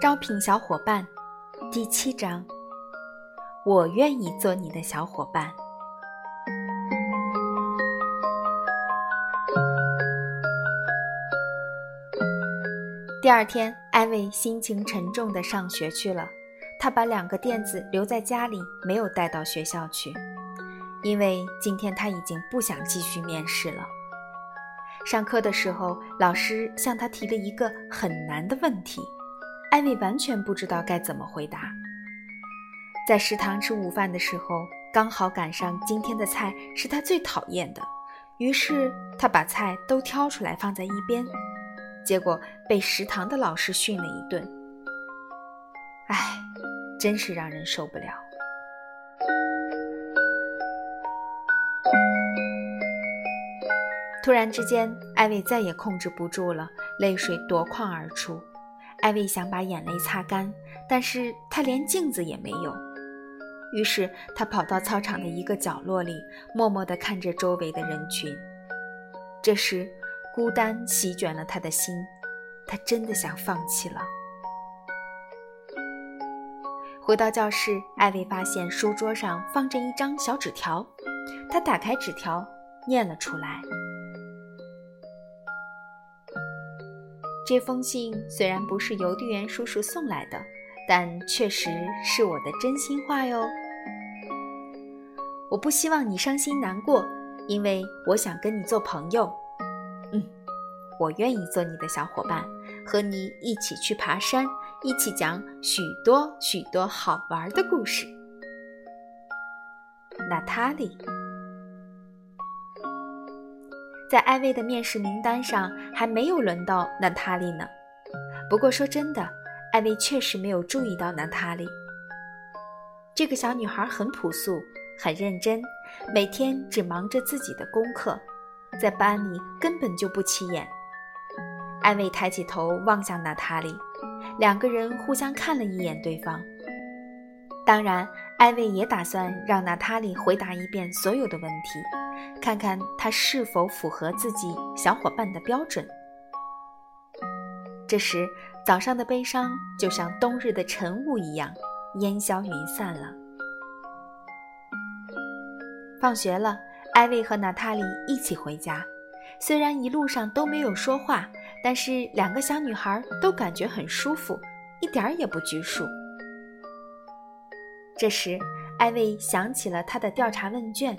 招聘小伙伴，第七章。我愿意做你的小伙伴。第二天，艾薇心情沉重的上学去了。他把两个垫子留在家里，没有带到学校去，因为今天他已经不想继续面试了。上课的时候，老师向他提了一个很难的问题。艾薇完全不知道该怎么回答。在食堂吃午饭的时候，刚好赶上今天的菜是他最讨厌的，于是他把菜都挑出来放在一边，结果被食堂的老师训了一顿。真是让人受不了。突然之间，艾薇再也控制不住了，泪水夺眶而出。艾薇想把眼泪擦干，但是她连镜子也没有。于是她跑到操场的一个角落里，默默地看着周围的人群。这时，孤单席卷了他的心，他真的想放弃了。回到教室，艾薇发现书桌上放着一张小纸条，她打开纸条，念了出来。这封信虽然不是邮递员叔叔送来的，但确实是我的真心话哟。我不希望你伤心难过，因为我想跟你做朋友。嗯，我愿意做你的小伙伴，和你一起去爬山，一起讲许多许多好玩的故事。娜塔莉。在艾薇的面试名单上还没有轮到娜塔莉呢。不过说真的，艾薇确实没有注意到娜塔莉。这个小女孩很朴素，很认真，每天只忙着自己的功课，在班里根本就不起眼。艾薇抬起头望向娜塔莉，两个人互相看了一眼对方。当然，艾薇也打算让娜塔莉回答一遍所有的问题。看看他是否符合自己小伙伴的标准。这时，早上的悲伤就像冬日的晨雾一样烟消云散了。放学了，艾薇和娜塔莉一起回家。虽然一路上都没有说话，但是两个小女孩都感觉很舒服，一点儿也不拘束。这时，艾薇想起了她的调查问卷。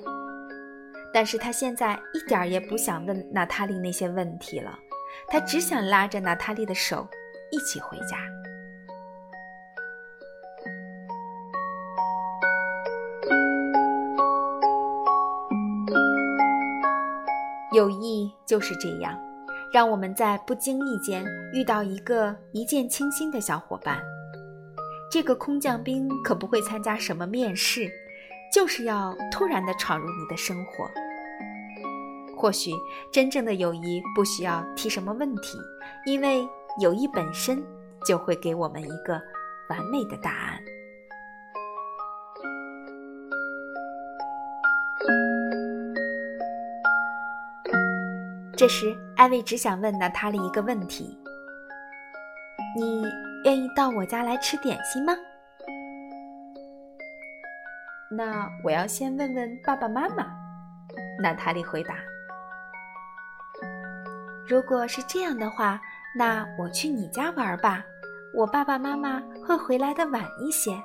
但是她现在一点儿也不想问娜塔莉那些问题了，她只想拉着娜塔莉的手一起回家。友谊就是这样，让我们在不经意间遇到一个一见倾心的小伙伴。这个空降兵可不会参加什么面试。就是要突然的闯入你的生活。或许真正的友谊不需要提什么问题，因为友谊本身就会给我们一个完美的答案。这时，艾薇只想问娜塔莉一个问题：“你愿意到我家来吃点心吗？”那我要先问问爸爸妈妈。娜塔莉回答：“如果是这样的话，那我去你家玩吧。我爸爸妈妈会回来的晚一些。”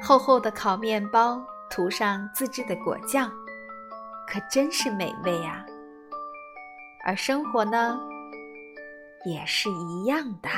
厚厚的烤面包涂上自制的果酱，可真是美味啊。而生活呢，也是一样的。